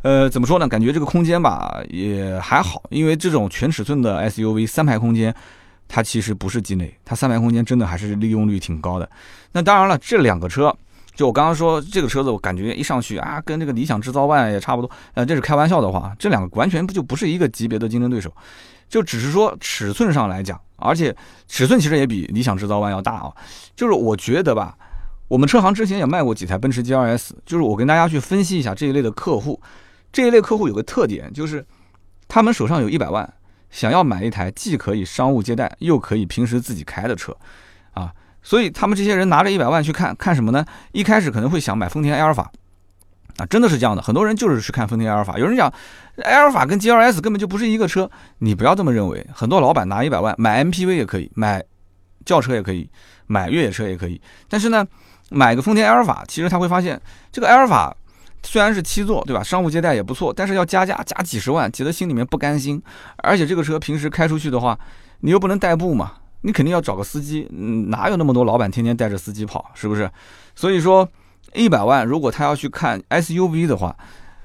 呃，怎么说呢？感觉这个空间吧也还好，因为这种全尺寸的 S U V 三排空间，它其实不是鸡肋，它三排空间真的还是利用率挺高的。那当然了，这两个车。就我刚刚说这个车子，我感觉一上去啊，跟这个理想制造 ONE 也差不多。呃，这是开玩笑的话，这两个完全不就不是一个级别的竞争对手，就只是说尺寸上来讲，而且尺寸其实也比理想制造 ONE 要大啊。就是我觉得吧，我们车行之前也卖过几台奔驰 GLS，就是我跟大家去分析一下这一类的客户，这一类客户有个特点，就是他们手上有一百万，想要买一台既可以商务接待又可以平时自己开的车，啊。所以他们这些人拿着一百万去看看什么呢？一开始可能会想买丰田埃尔法，啊，真的是这样的，很多人就是去看丰田埃尔法。有人讲埃尔法跟 G L S 根本就不是一个车，你不要这么认为。很多老板拿一百万买 M P V 也可以，买轿车也可以，买越野车也可以。但是呢，买个丰田埃尔法，其实他会发现这个埃尔法虽然是七座，对吧？商务接待也不错，但是要加价加几十万，挤得心里面不甘心。而且这个车平时开出去的话，你又不能代步嘛。你肯定要找个司机，嗯，哪有那么多老板天天带着司机跑，是不是？所以说，一百万如果他要去看 SUV 的话，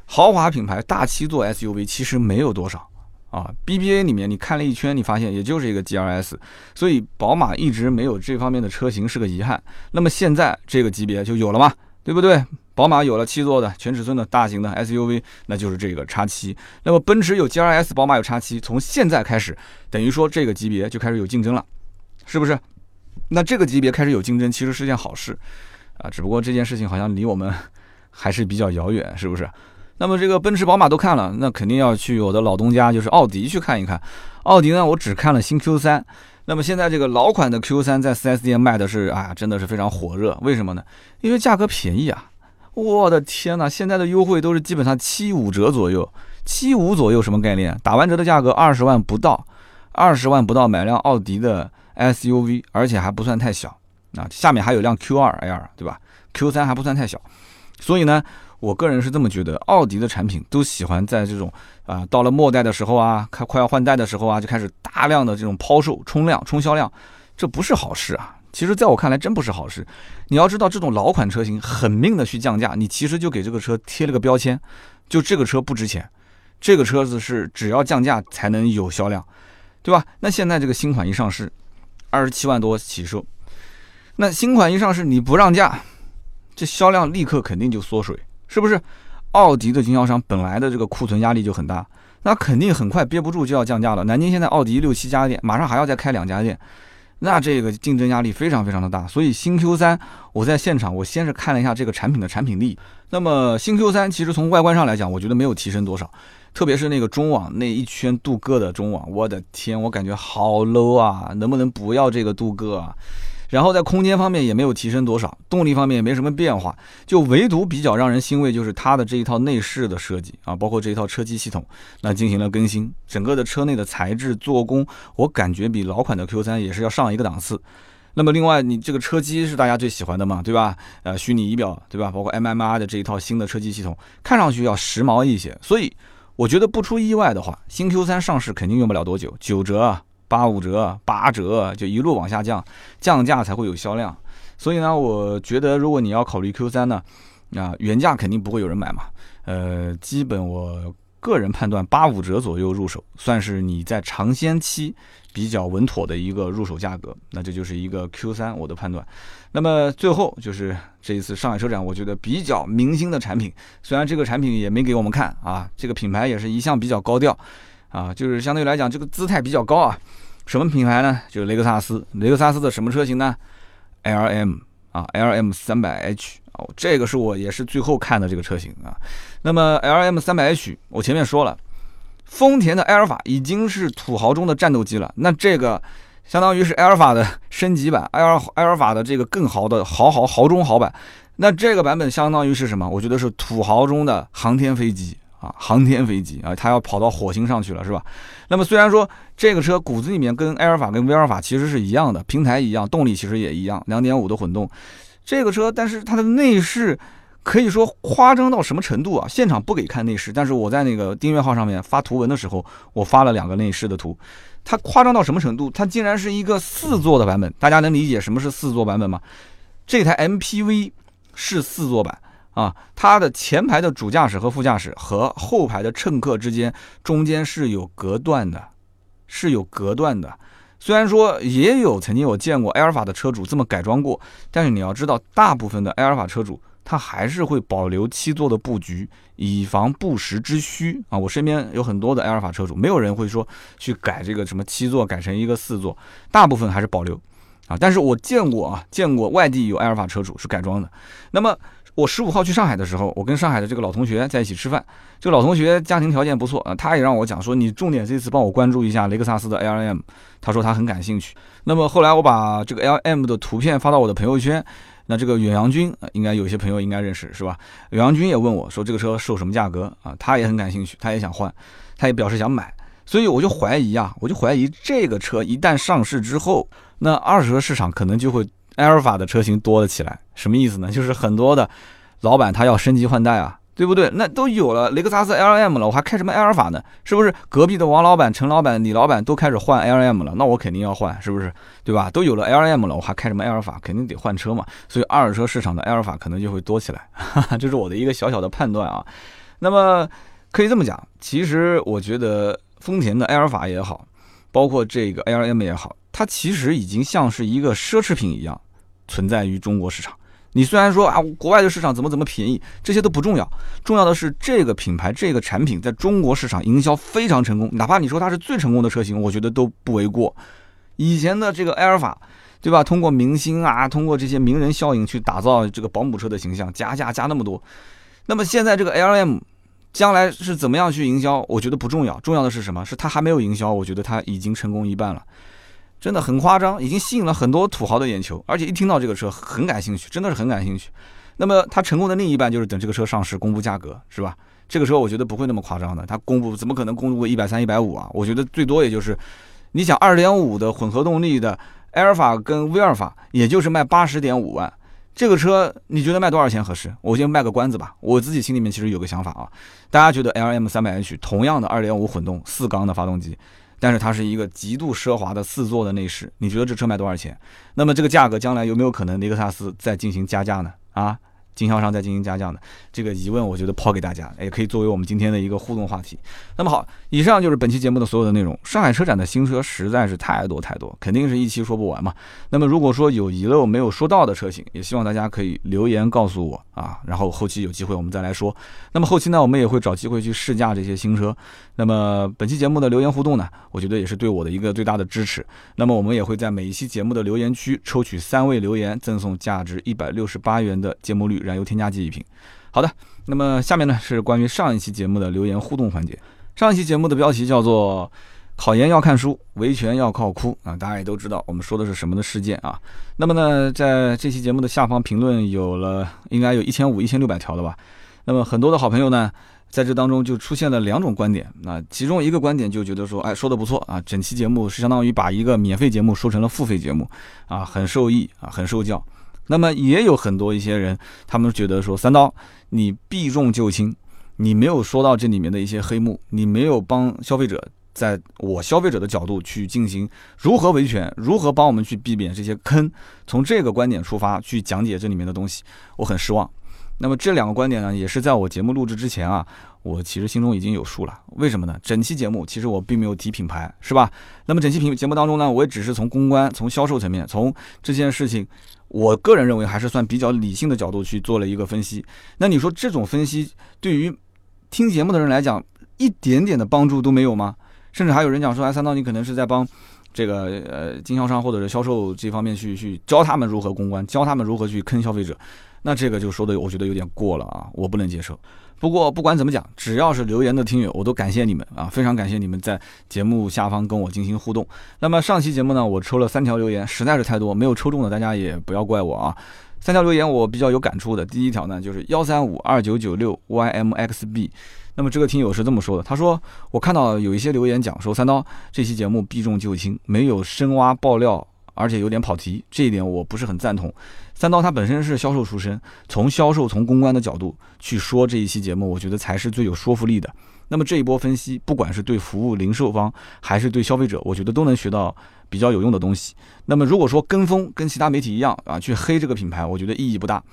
豪华品牌大七座 SUV 其实没有多少啊。BBA 里面你看了一圈，你发现也就是一个 GLS，所以宝马一直没有这方面的车型是个遗憾。那么现在这个级别就有了嘛，对不对？宝马有了七座的全尺寸的大型的 SUV，那就是这个叉七。那么奔驰有 GLS，宝马有叉七，从现在开始，等于说这个级别就开始有竞争了。是不是？那这个级别开始有竞争，其实是件好事啊。只不过这件事情好像离我们 还是比较遥远，是不是？那么这个奔驰、宝马都看了，那肯定要去我的老东家，就是奥迪去看一看。奥迪呢，我只看了新 Q 三。那么现在这个老款的 Q 三在 4S 店卖的是啊，真的是非常火热。为什么呢？因为价格便宜啊！我的天哪，现在的优惠都是基本上七五折左右，七五左右什么概念？打完折的价格二十万不到，二十万不到买辆奥迪的。SUV，而且还不算太小，啊，下面还有辆 Q2L，对吧？Q3 还不算太小，所以呢，我个人是这么觉得，奥迪的产品都喜欢在这种啊，到了末代的时候啊，快快要换代的时候啊，就开始大量的这种抛售、冲量、冲销量，这不是好事啊。其实，在我看来，真不是好事。你要知道，这种老款车型狠命的去降价，你其实就给这个车贴了个标签，就这个车不值钱，这个车子是只要降价才能有销量，对吧？那现在这个新款一上市。二十七万多起售，那新款一上市你不让价，这销量立刻肯定就缩水，是不是？奥迪的经销商本来的这个库存压力就很大，那肯定很快憋不住就要降价了。南京现在奥迪六七家店，马上还要再开两家店，那这个竞争压力非常非常的大。所以新 Q 三，我在现场我先是看了一下这个产品的产品力，那么新 Q 三其实从外观上来讲，我觉得没有提升多少。特别是那个中网那一圈镀铬的中网，我的天，我感觉好 low 啊！能不能不要这个镀铬啊？然后在空间方面也没有提升多少，动力方面也没什么变化，就唯独比较让人欣慰就是它的这一套内饰的设计啊，包括这一套车机系统，那进行了更新，整个的车内的材质做工，我感觉比老款的 Q3 也是要上一个档次。那么另外，你这个车机是大家最喜欢的嘛，对吧？呃，虚拟仪表，对吧？包括 MMR 的这一套新的车机系统，看上去要时髦一些，所以。我觉得不出意外的话，新 Q 三上市肯定用不了多久，九折、八五折、八折就一路往下降，降价才会有销量。所以呢，我觉得如果你要考虑 Q 三呢，啊，原价肯定不会有人买嘛。呃，基本我。个人判断，八五折左右入手，算是你在尝鲜期比较稳妥的一个入手价格。那这就是一个 Q 三，我的判断。那么最后就是这一次上海车展，我觉得比较明星的产品，虽然这个产品也没给我们看啊，这个品牌也是一向比较高调啊，就是相对来讲这个姿态比较高啊。什么品牌呢？就是雷克萨斯。雷克萨斯的什么车型呢？L M 啊，L M 三百 H 哦，这个是我也是最后看的这个车型啊。那么 L M 三百 H，我前面说了，丰田的埃尔法已经是土豪中的战斗机了，那这个相当于是埃尔法的升级版，埃尔埃尔法的这个更豪的豪豪豪中豪版。那这个版本相当于是什么？我觉得是土豪中的航天飞机。啊，航天飞机啊，它要跑到火星上去了，是吧？那么虽然说这个车骨子里面跟埃尔法跟威尔法其实是一样的，平台一样，动力其实也一样，两点五的混动。这个车，但是它的内饰可以说夸张到什么程度啊？现场不给看内饰，但是我在那个订阅号上面发图文的时候，我发了两个内饰的图。它夸张到什么程度？它竟然是一个四座的版本，大家能理解什么是四座版本吗？这台 MPV 是四座版。啊，它的前排的主驾驶和副驾驶和后排的乘客之间中间是有隔断的，是有隔断的。虽然说也有曾经有见过埃尔法的车主这么改装过，但是你要知道，大部分的埃尔法车主他还是会保留七座的布局，以防不时之需啊。我身边有很多的埃尔法车主，没有人会说去改这个什么七座改成一个四座，大部分还是保留啊。但是我见过啊，见过外地有埃尔法车主是改装的，那么。我十五号去上海的时候，我跟上海的这个老同学在一起吃饭。这个老同学家庭条件不错啊，他也让我讲说，你重点这次帮我关注一下雷克萨斯的 L M。他说他很感兴趣。那么后来我把这个 L M 的图片发到我的朋友圈，那这个远洋军应该有些朋友应该认识是吧？远洋军也问我说这个车售什么价格啊？他也很感兴趣，他也想换，他也表示想买。所以我就怀疑啊，我就怀疑这个车一旦上市之后，那二手车市场可能就会。埃尔法的车型多了起来，什么意思呢？就是很多的老板他要升级换代啊，对不对？那都有了雷克萨斯 L M 了，我还开什么埃尔法呢？是不是？隔壁的王老板、陈老板、李老板都开始换 L M 了，那我肯定要换，是不是？对吧？都有了 L M 了，我还开什么埃尔法？肯定得换车嘛。所以二手车市场的埃尔法可能就会多起来，这是我的一个小小的判断啊。那么可以这么讲，其实我觉得丰田的埃尔法也好，包括这个 L M 也好，它其实已经像是一个奢侈品一样。存在于中国市场，你虽然说啊，国外的市场怎么怎么便宜，这些都不重要，重要的是这个品牌这个产品在中国市场营销非常成功，哪怕你说它是最成功的车型，我觉得都不为过。以前的这个埃尔法，对吧？通过明星啊，通过这些名人效应去打造这个保姆车的形象，加价加那么多。那么现在这个 L M 将来是怎么样去营销？我觉得不重要，重要的是什么？是它还没有营销，我觉得它已经成功一半了。真的很夸张，已经吸引了很多土豪的眼球，而且一听到这个车很感兴趣，真的是很感兴趣。那么它成功的另一半就是等这个车上市公布价格，是吧？这个车我觉得不会那么夸张的，它公布怎么可能公布个一百三、一百五啊？我觉得最多也就是，你想二点五的混合动力的埃尔法跟威尔法，也就是卖八十点五万。这个车你觉得卖多少钱合适？我先卖个关子吧，我自己心里面其实有个想法啊。大家觉得 L M 三百 H 同样的二点五混动四缸的发动机？但是它是一个极度奢华的四座的内饰，你觉得这车卖多少钱？那么这个价格将来有没有可能雷克萨斯再进行加价呢？啊？经销商在进行加价的这个疑问，我觉得抛给大家，也可以作为我们今天的一个互动话题。那么好，以上就是本期节目的所有的内容。上海车展的新车实在是太多太多，肯定是一期说不完嘛。那么如果说有遗漏没有说到的车型，也希望大家可以留言告诉我啊，然后后期有机会我们再来说。那么后期呢，我们也会找机会去试驾这些新车。那么本期节目的留言互动呢，我觉得也是对我的一个最大的支持。那么我们也会在每一期节目的留言区抽取三位留言，赠送价值一百六十八元的芥末绿。燃油添加剂一瓶。好的，那么下面呢是关于上一期节目的留言互动环节。上一期节目的标题叫做“考研要看书，维权要靠哭”啊，大家也都知道我们说的是什么的事件啊。那么呢，在这期节目的下方评论有了应该有一千五、一千六百条了吧？那么很多的好朋友呢，在这当中就出现了两种观点。那其中一个观点就觉得说，哎，说的不错啊，整期节目是相当于把一个免费节目说成了付费节目啊，很受益啊，很受教。那么也有很多一些人，他们觉得说三刀，你避重就轻，你没有说到这里面的一些黑幕，你没有帮消费者在我消费者的角度去进行如何维权，如何帮我们去避免这些坑，从这个观点出发去讲解这里面的东西，我很失望。那么这两个观点呢，也是在我节目录制之前啊，我其实心中已经有数了。为什么呢？整期节目其实我并没有提品牌，是吧？那么整期品节目当中呢，我也只是从公关、从销售层面、从这件事情。我个人认为还是算比较理性的角度去做了一个分析。那你说这种分析对于听节目的人来讲一点点的帮助都没有吗？甚至还有人讲说，哎，三刀你可能是在帮这个呃经销商或者是销售这方面去去教他们如何公关，教他们如何去坑消费者，那这个就说的我觉得有点过了啊，我不能接受。不过不管怎么讲，只要是留言的听友，我都感谢你们啊，非常感谢你们在节目下方跟我进行互动。那么上期节目呢，我抽了三条留言，实在是太多，没有抽中的大家也不要怪我啊。三条留言我比较有感触的，第一条呢就是幺三五二九九六 ymxb，那么这个听友是这么说的，他说我看到有一些留言讲说三刀这期节目避重就轻，没有深挖爆料，而且有点跑题，这一点我不是很赞同。三刀他本身是销售出身，从销售从公关的角度去说这一期节目，我觉得才是最有说服力的。那么这一波分析，不管是对服务零售方还是对消费者，我觉得都能学到。比较有用的东西。那么如果说跟风跟其他媒体一样啊，去黑这个品牌，我觉得意义不大。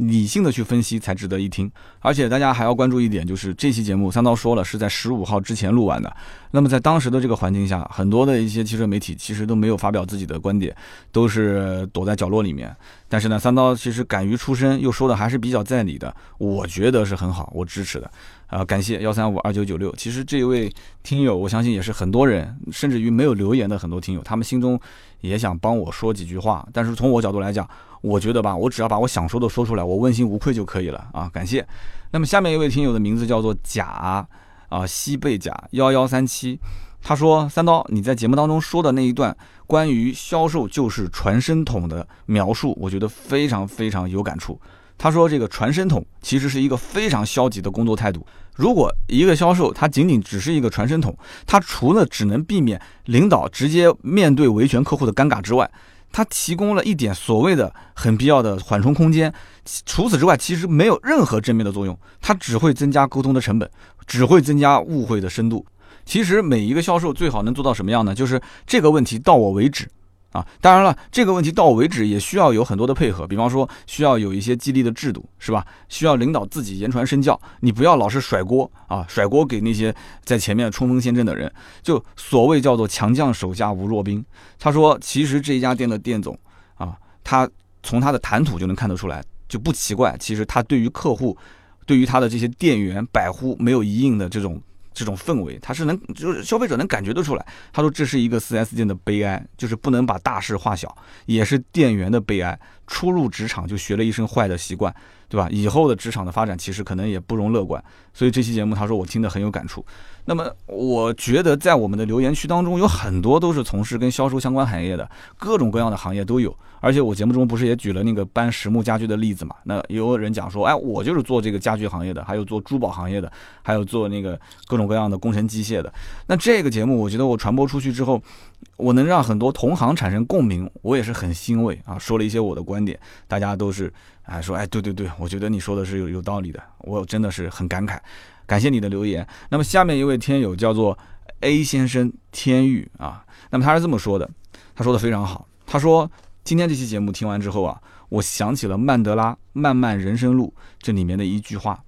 理性的去分析才值得一听。而且大家还要关注一点，就是这期节目三刀说了是在十五号之前录完的。那么在当时的这个环境下，很多的一些汽车媒体其实都没有发表自己的观点，都是躲在角落里面。但是呢，三刀其实敢于出声，又说的还是比较在理的，我觉得是很好，我支持的。啊，感谢幺三五二九九六。其实这一位听友，我相信也是很多人，甚至于没有留言的很多听友，他们心中也想帮我说几句话。但是从我角度来讲，我觉得吧，我只要把我想说的说出来，我问心无愧就可以了啊。感谢。那么下面一位听友的名字叫做甲啊西贝甲幺幺三七，他说三刀你在节目当中说的那一段关于销售就是传声筒的描述，我觉得非常非常有感触。他说：“这个传声筒其实是一个非常消极的工作态度。如果一个销售他仅仅只是一个传声筒，他除了只能避免领导直接面对维权客户的尴尬之外，它提供了一点所谓的很必要的缓冲空间。除此之外，其实没有任何正面的作用，它只会增加沟通的成本，只会增加误会的深度。其实每一个销售最好能做到什么样呢？就是这个问题到我为止。”啊，当然了，这个问题到为止也需要有很多的配合，比方说需要有一些激励的制度，是吧？需要领导自己言传身教，你不要老是甩锅啊，甩锅给那些在前面冲锋陷阵的人。就所谓叫做强将手下无弱兵。他说，其实这家店的店总啊，他从他的谈吐就能看得出来，就不奇怪。其实他对于客户，对于他的这些店员百户没有一应的这种。这种氛围，他是能，就是消费者能感觉得出来。他说这是一个四 S 店的悲哀，就是不能把大事化小，也是店员的悲哀。初入职场就学了一身坏的习惯，对吧？以后的职场的发展其实可能也不容乐观。所以这期节目，他说我听的很有感触。那么我觉得在我们的留言区当中，有很多都是从事跟销售相关行业的，各种各样的行业都有。而且我节目中不是也举了那个搬实木家具的例子嘛？那也有人讲说，哎，我就是做这个家具行业的，还有做珠宝行业的，还有做那个各种各样的工程机械的。那这个节目，我觉得我传播出去之后，我能让很多同行产生共鸣，我也是很欣慰啊。说了一些我的观点，大家都是哎说，哎，对对对，我觉得你说的是有有道理的，我真的是很感慨。感谢你的留言。那么下面一位天友叫做 A 先生天域啊，那么他是这么说的，他说的非常好，他说。今天这期节目听完之后啊，我想起了曼德拉《漫漫人生路》这里面的一句话：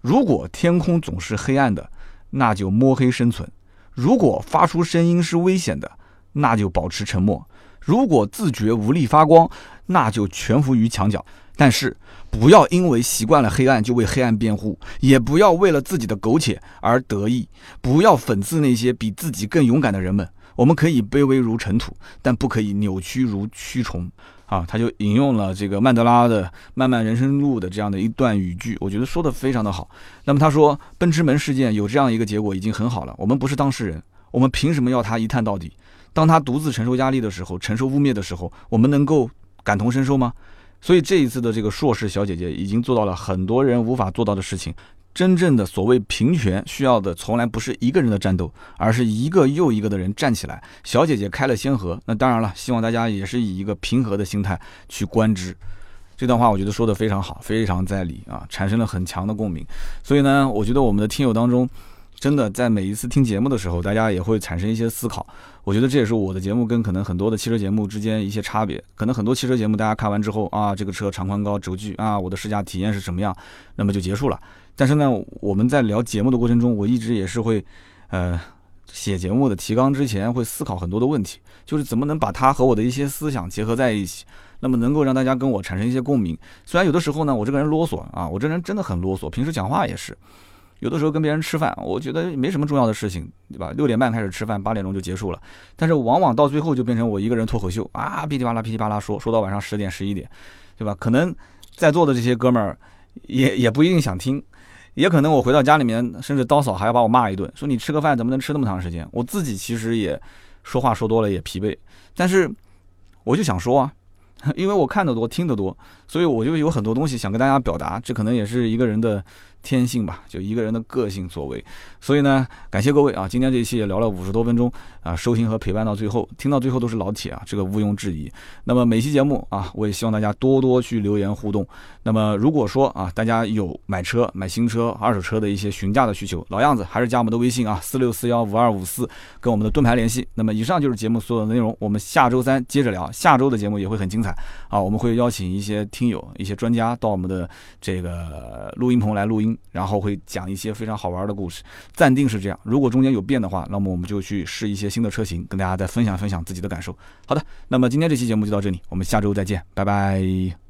如果天空总是黑暗的，那就摸黑生存；如果发出声音是危险的，那就保持沉默；如果自觉无力发光，那就蜷伏于墙角。但是不要因为习惯了黑暗就为黑暗辩护，也不要为了自己的苟且而得意，不要讽刺那些比自己更勇敢的人们。我们可以卑微如尘土，但不可以扭曲如蛆虫啊！他就引用了这个曼德拉的《漫漫人生路》的这样的一段语句，我觉得说的非常的好。那么他说，奔驰门事件有这样一个结果已经很好了。我们不是当事人，我们凭什么要他一探到底？当他独自承受压力的时候，承受污蔑的时候，我们能够感同身受吗？所以这一次的这个硕士小姐姐已经做到了很多人无法做到的事情。真正的所谓平权，需要的从来不是一个人的战斗，而是一个又一个的人站起来。小姐姐开了先河，那当然了，希望大家也是以一个平和的心态去观之。这段话我觉得说的非常好，非常在理啊，产生了很强的共鸣。所以呢，我觉得我们的听友当中，真的在每一次听节目的时候，大家也会产生一些思考。我觉得这也是我的节目跟可能很多的汽车节目之间一些差别。可能很多汽车节目大家看完之后啊，这个车长宽高、轴距啊，我的试驾体验是什么样，那么就结束了。但是呢，我们在聊节目的过程中，我一直也是会，呃，写节目的提纲之前会思考很多的问题，就是怎么能把它和我的一些思想结合在一起，那么能够让大家跟我产生一些共鸣。虽然有的时候呢，我这个人啰嗦啊，我这人真的很啰嗦，平时讲话也是。有的时候跟别人吃饭，我觉得没什么重要的事情，对吧？六点半开始吃饭，八点钟就结束了。但是往往到最后就变成我一个人脱口秀啊，噼里啪啦噼里啪啦说，说到晚上十点十一点，对吧？可能在座的这些哥们儿也也不一定想听，也可能我回到家里面，甚至刀嫂还要把我骂一顿，说你吃个饭怎么能吃那么长时间？我自己其实也说话说多了也疲惫，但是我就想说啊。因为我看得多，听得多，所以我就有很多东西想跟大家表达。这可能也是一个人的天性吧，就一个人的个性所为。所以呢，感谢各位啊，今天这一期也聊了五十多分钟啊，收听和陪伴到最后，听到最后都是老铁啊，这个毋庸置疑。那么每期节目啊，我也希望大家多多去留言互动。那么如果说啊，大家有买车、买新车、二手车的一些询价的需求，老样子还是加我们的微信啊，四六四幺五二五四，跟我们的盾牌联系。那么以上就是节目所有的内容，我们下周三接着聊，下周的节目也会很精彩啊，我们会邀请一些听友、一些专家到我们的这个录音棚来录音，然后会讲一些非常好玩的故事。暂定是这样，如果中间有变的话，那么我们就去试一些新的车型，跟大家再分享分享自己的感受。好的，那么今天这期节目就到这里，我们下周再见，拜拜。